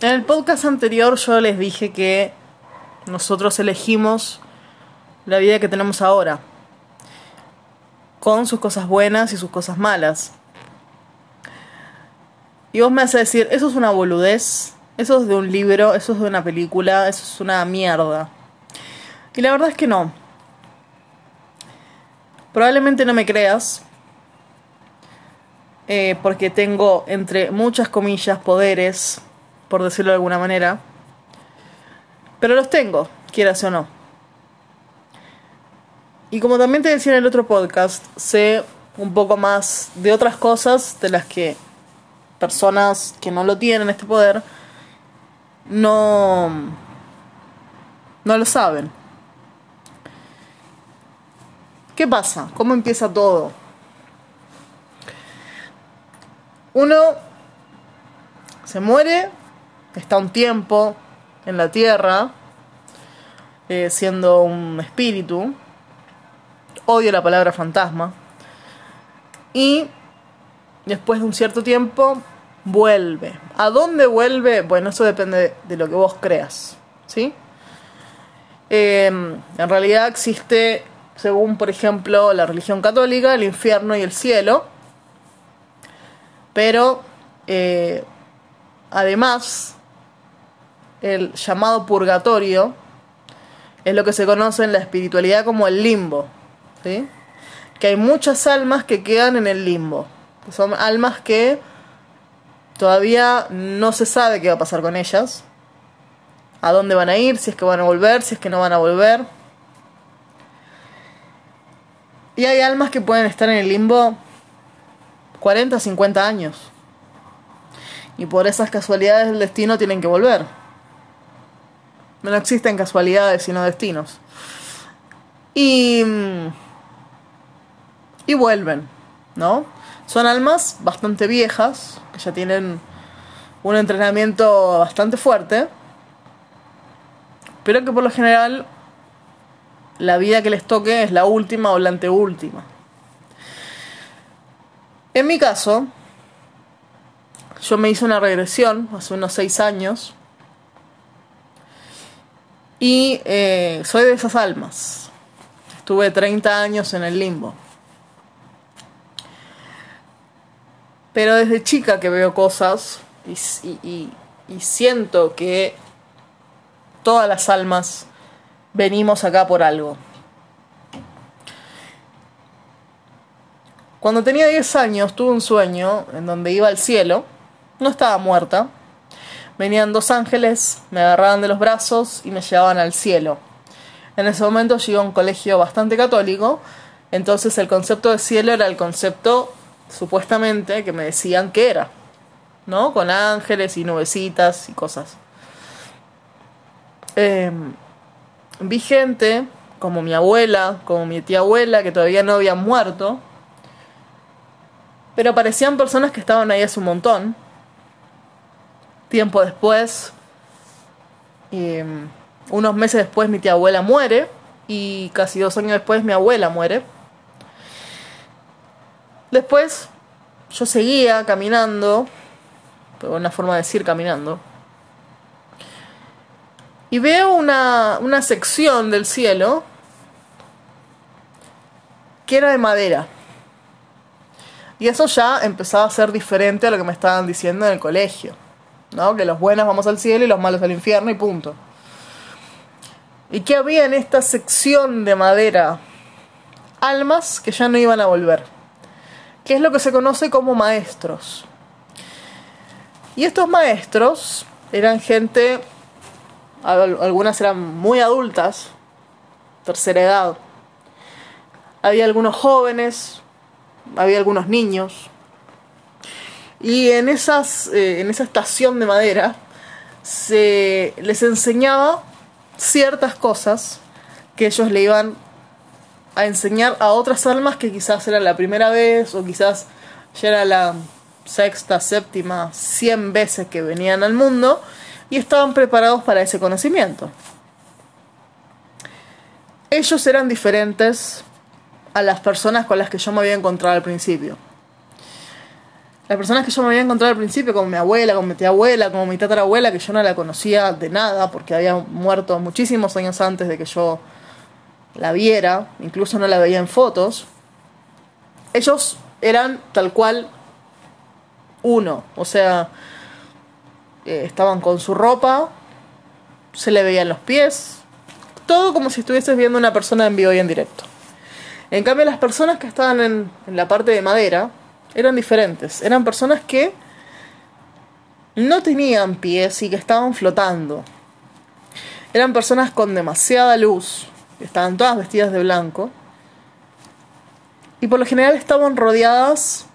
En el podcast anterior yo les dije que nosotros elegimos la vida que tenemos ahora, con sus cosas buenas y sus cosas malas. Y vos me a decir, eso es una boludez, eso es de un libro, eso es de una película, eso es una mierda. Y la verdad es que no. Probablemente no me creas, eh, porque tengo, entre muchas comillas, poderes, por decirlo de alguna manera. Pero los tengo, quieras o no. Y como también te decía en el otro podcast, sé un poco más de otras cosas de las que personas que no lo tienen este poder no no lo saben. ¿Qué pasa? ¿Cómo empieza todo? Uno se muere, está un tiempo en la tierra, eh, siendo un espíritu. Odio la palabra fantasma. Y después de un cierto tiempo vuelve. ¿A dónde vuelve? Bueno, eso depende de lo que vos creas. ¿Sí? Em, en realidad existe, según por ejemplo la religión católica, el infierno y el cielo. Pero eh, además, el llamado purgatorio es lo que se conoce en la espiritualidad como el limbo. ¿sí? Que hay muchas almas que quedan en el limbo. Son almas que todavía no se sabe qué va a pasar con ellas. A dónde van a ir, si es que van a volver, si es que no van a volver. Y hay almas que pueden estar en el limbo 40, 50 años. Y por esas casualidades del destino tienen que volver. No existen casualidades sino destinos. Y. Y vuelven, ¿no? Son almas bastante viejas, que ya tienen un entrenamiento bastante fuerte, pero que por lo general la vida que les toque es la última o la anteúltima. En mi caso, yo me hice una regresión hace unos seis años y eh, soy de esas almas. Estuve 30 años en el limbo. Pero desde chica que veo cosas y, y siento que todas las almas venimos acá por algo. Cuando tenía 10 años tuve un sueño en donde iba al cielo, no estaba muerta, venían dos ángeles, me agarraban de los brazos y me llevaban al cielo. En ese momento yo iba a un colegio bastante católico, entonces el concepto de cielo era el concepto supuestamente que me decían que era, ¿no? Con ángeles y nubecitas y cosas. Em, vi gente, como mi abuela, como mi tía abuela, que todavía no habían muerto, pero parecían personas que estaban ahí hace un montón. Tiempo después, em, unos meses después mi tía abuela muere y casi dos años después mi abuela muere. Después yo seguía caminando, pero una forma de decir caminando, y veo una, una sección del cielo que era de madera. Y eso ya empezaba a ser diferente a lo que me estaban diciendo en el colegio. ¿No? Que los buenos vamos al cielo y los malos al infierno y punto. ¿Y qué había en esta sección de madera? Almas que ya no iban a volver. Que es lo que se conoce como maestros. Y estos maestros eran gente, algunas eran muy adultas, tercera edad. Había algunos jóvenes, había algunos niños. Y en, esas, eh, en esa estación de madera se les enseñaba ciertas cosas que ellos le iban a enseñar a otras almas que quizás era la primera vez o quizás ya era la sexta, séptima, cien veces que venían al mundo y estaban preparados para ese conocimiento. Ellos eran diferentes a las personas con las que yo me había encontrado al principio. Las personas que yo me había encontrado al principio, como mi abuela, como mi tía abuela, como mi tatarabuela, que yo no la conocía de nada porque había muerto muchísimos años antes de que yo la viera, incluso no la veía en fotos, ellos eran tal cual uno, o sea, eh, estaban con su ropa, se le veían los pies, todo como si estuvieses viendo una persona en vivo y en directo. En cambio, las personas que estaban en, en la parte de madera eran diferentes, eran personas que no tenían pies y que estaban flotando. Eran personas con demasiada luz, estaban todas vestidas de blanco. Y por lo general estaban rodeadas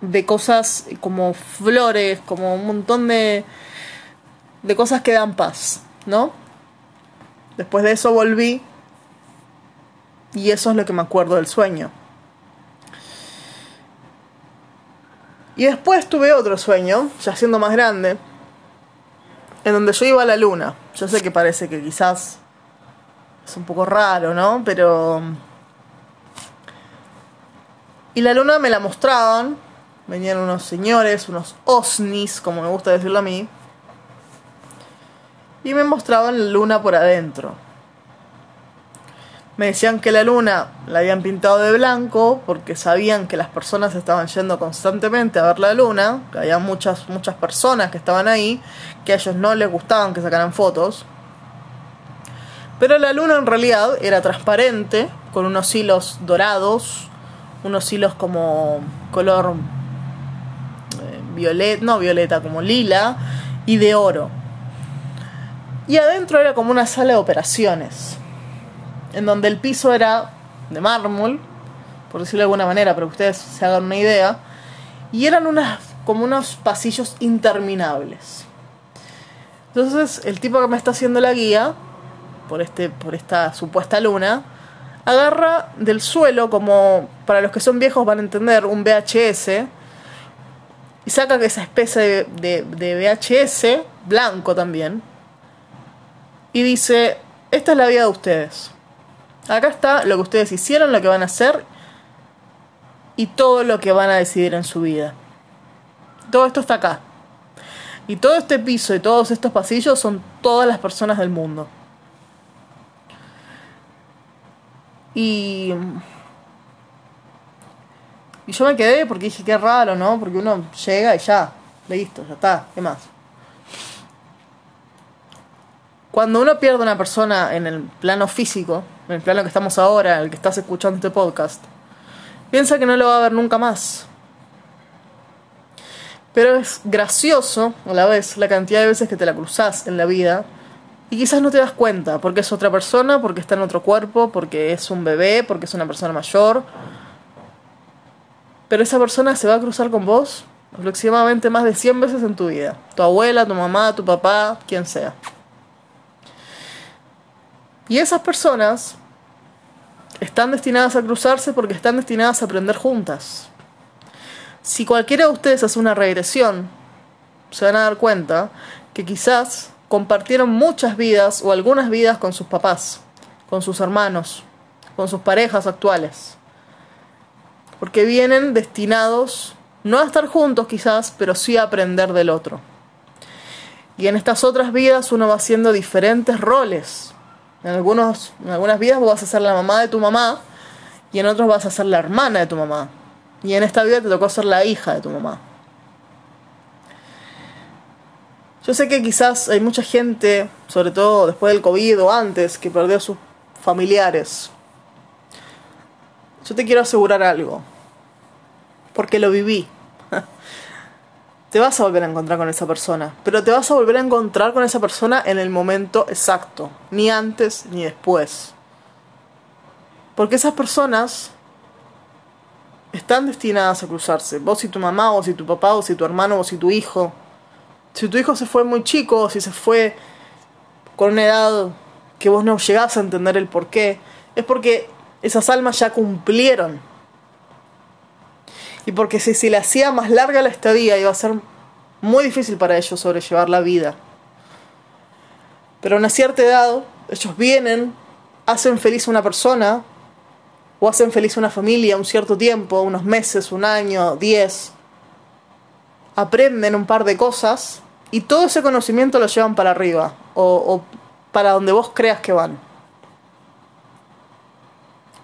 de cosas como flores, como un montón de, de cosas que dan paz, ¿no? Después de eso volví y eso es lo que me acuerdo del sueño. Y después tuve otro sueño, ya siendo más grande, en donde yo iba a la luna. Yo sé que parece que quizás es un poco raro, ¿no? Pero... Y la luna me la mostraban, venían unos señores, unos osnis, como me gusta decirlo a mí, y me mostraban la luna por adentro. Me decían que la luna la habían pintado de blanco porque sabían que las personas estaban yendo constantemente a ver la luna, que había muchas, muchas personas que estaban ahí, que a ellos no les gustaban que sacaran fotos. Pero la luna en realidad era transparente, con unos hilos dorados, unos hilos como color eh, violeta, no violeta, como lila, y de oro. Y adentro era como una sala de operaciones en donde el piso era de mármol, por decirlo de alguna manera, para que ustedes se hagan una idea, y eran unas, como unos pasillos interminables. Entonces, el tipo que me está haciendo la guía, por, este, por esta supuesta luna, agarra del suelo, como para los que son viejos van a entender, un VHS, y saca esa especie de, de VHS, blanco también, y dice, esta es la vida de ustedes. Acá está lo que ustedes hicieron, lo que van a hacer y todo lo que van a decidir en su vida. Todo esto está acá. Y todo este piso y todos estos pasillos son todas las personas del mundo. Y. Y yo me quedé porque dije, qué raro, ¿no? Porque uno llega y ya, listo, ya está, ¿qué más? Cuando uno pierde una persona en el plano físico, en el plano que estamos ahora, el que estás escuchando este podcast, piensa que no lo va a ver nunca más. Pero es gracioso a la vez la cantidad de veces que te la cruzas en la vida y quizás no te das cuenta porque es otra persona, porque está en otro cuerpo, porque es un bebé, porque es una persona mayor. Pero esa persona se va a cruzar con vos aproximadamente más de 100 veces en tu vida. Tu abuela, tu mamá, tu papá, quien sea. Y esas personas están destinadas a cruzarse porque están destinadas a aprender juntas. Si cualquiera de ustedes hace una regresión, se van a dar cuenta que quizás compartieron muchas vidas o algunas vidas con sus papás, con sus hermanos, con sus parejas actuales. Porque vienen destinados no a estar juntos quizás, pero sí a aprender del otro. Y en estas otras vidas uno va haciendo diferentes roles en, algunos, en algunas vidas vos vas a ser la mamá de tu mamá y en otros vas a ser la hermana de tu mamá. Y en esta vida te tocó ser la hija de tu mamá. Yo sé que quizás hay mucha gente, sobre todo después del COVID o antes, que perdió a sus familiares. Yo te quiero asegurar algo, porque lo viví te vas a volver a encontrar con esa persona, pero te vas a volver a encontrar con esa persona en el momento exacto, ni antes ni después. Porque esas personas están destinadas a cruzarse, vos y tu mamá, vos y tu papá, vos y tu hermano, vos y tu hijo. Si tu hijo se fue muy chico, si se fue con una edad que vos no llegás a entender el por qué, es porque esas almas ya cumplieron y porque si se le hacía más larga la estadía iba a ser muy difícil para ellos sobrellevar la vida. Pero a una cierta edad ellos vienen, hacen feliz a una persona o hacen feliz a una familia un cierto tiempo, unos meses, un año, diez, aprenden un par de cosas y todo ese conocimiento lo llevan para arriba o, o para donde vos creas que van.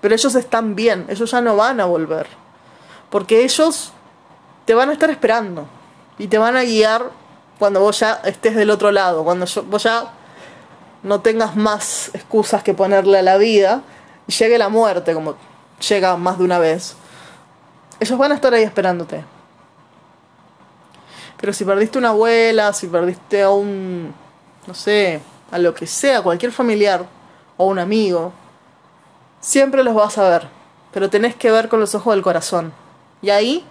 Pero ellos están bien, ellos ya no van a volver. Porque ellos te van a estar esperando y te van a guiar cuando vos ya estés del otro lado, cuando vos ya no tengas más excusas que ponerle a la vida y llegue la muerte, como llega más de una vez. Ellos van a estar ahí esperándote. Pero si perdiste una abuela, si perdiste a un, no sé, a lo que sea, cualquier familiar o un amigo, siempre los vas a ver. Pero tenés que ver con los ojos del corazón. Y ahí,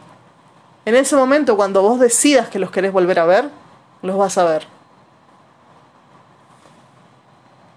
en ese momento, cuando vos decidas que los querés volver a ver, los vas a ver.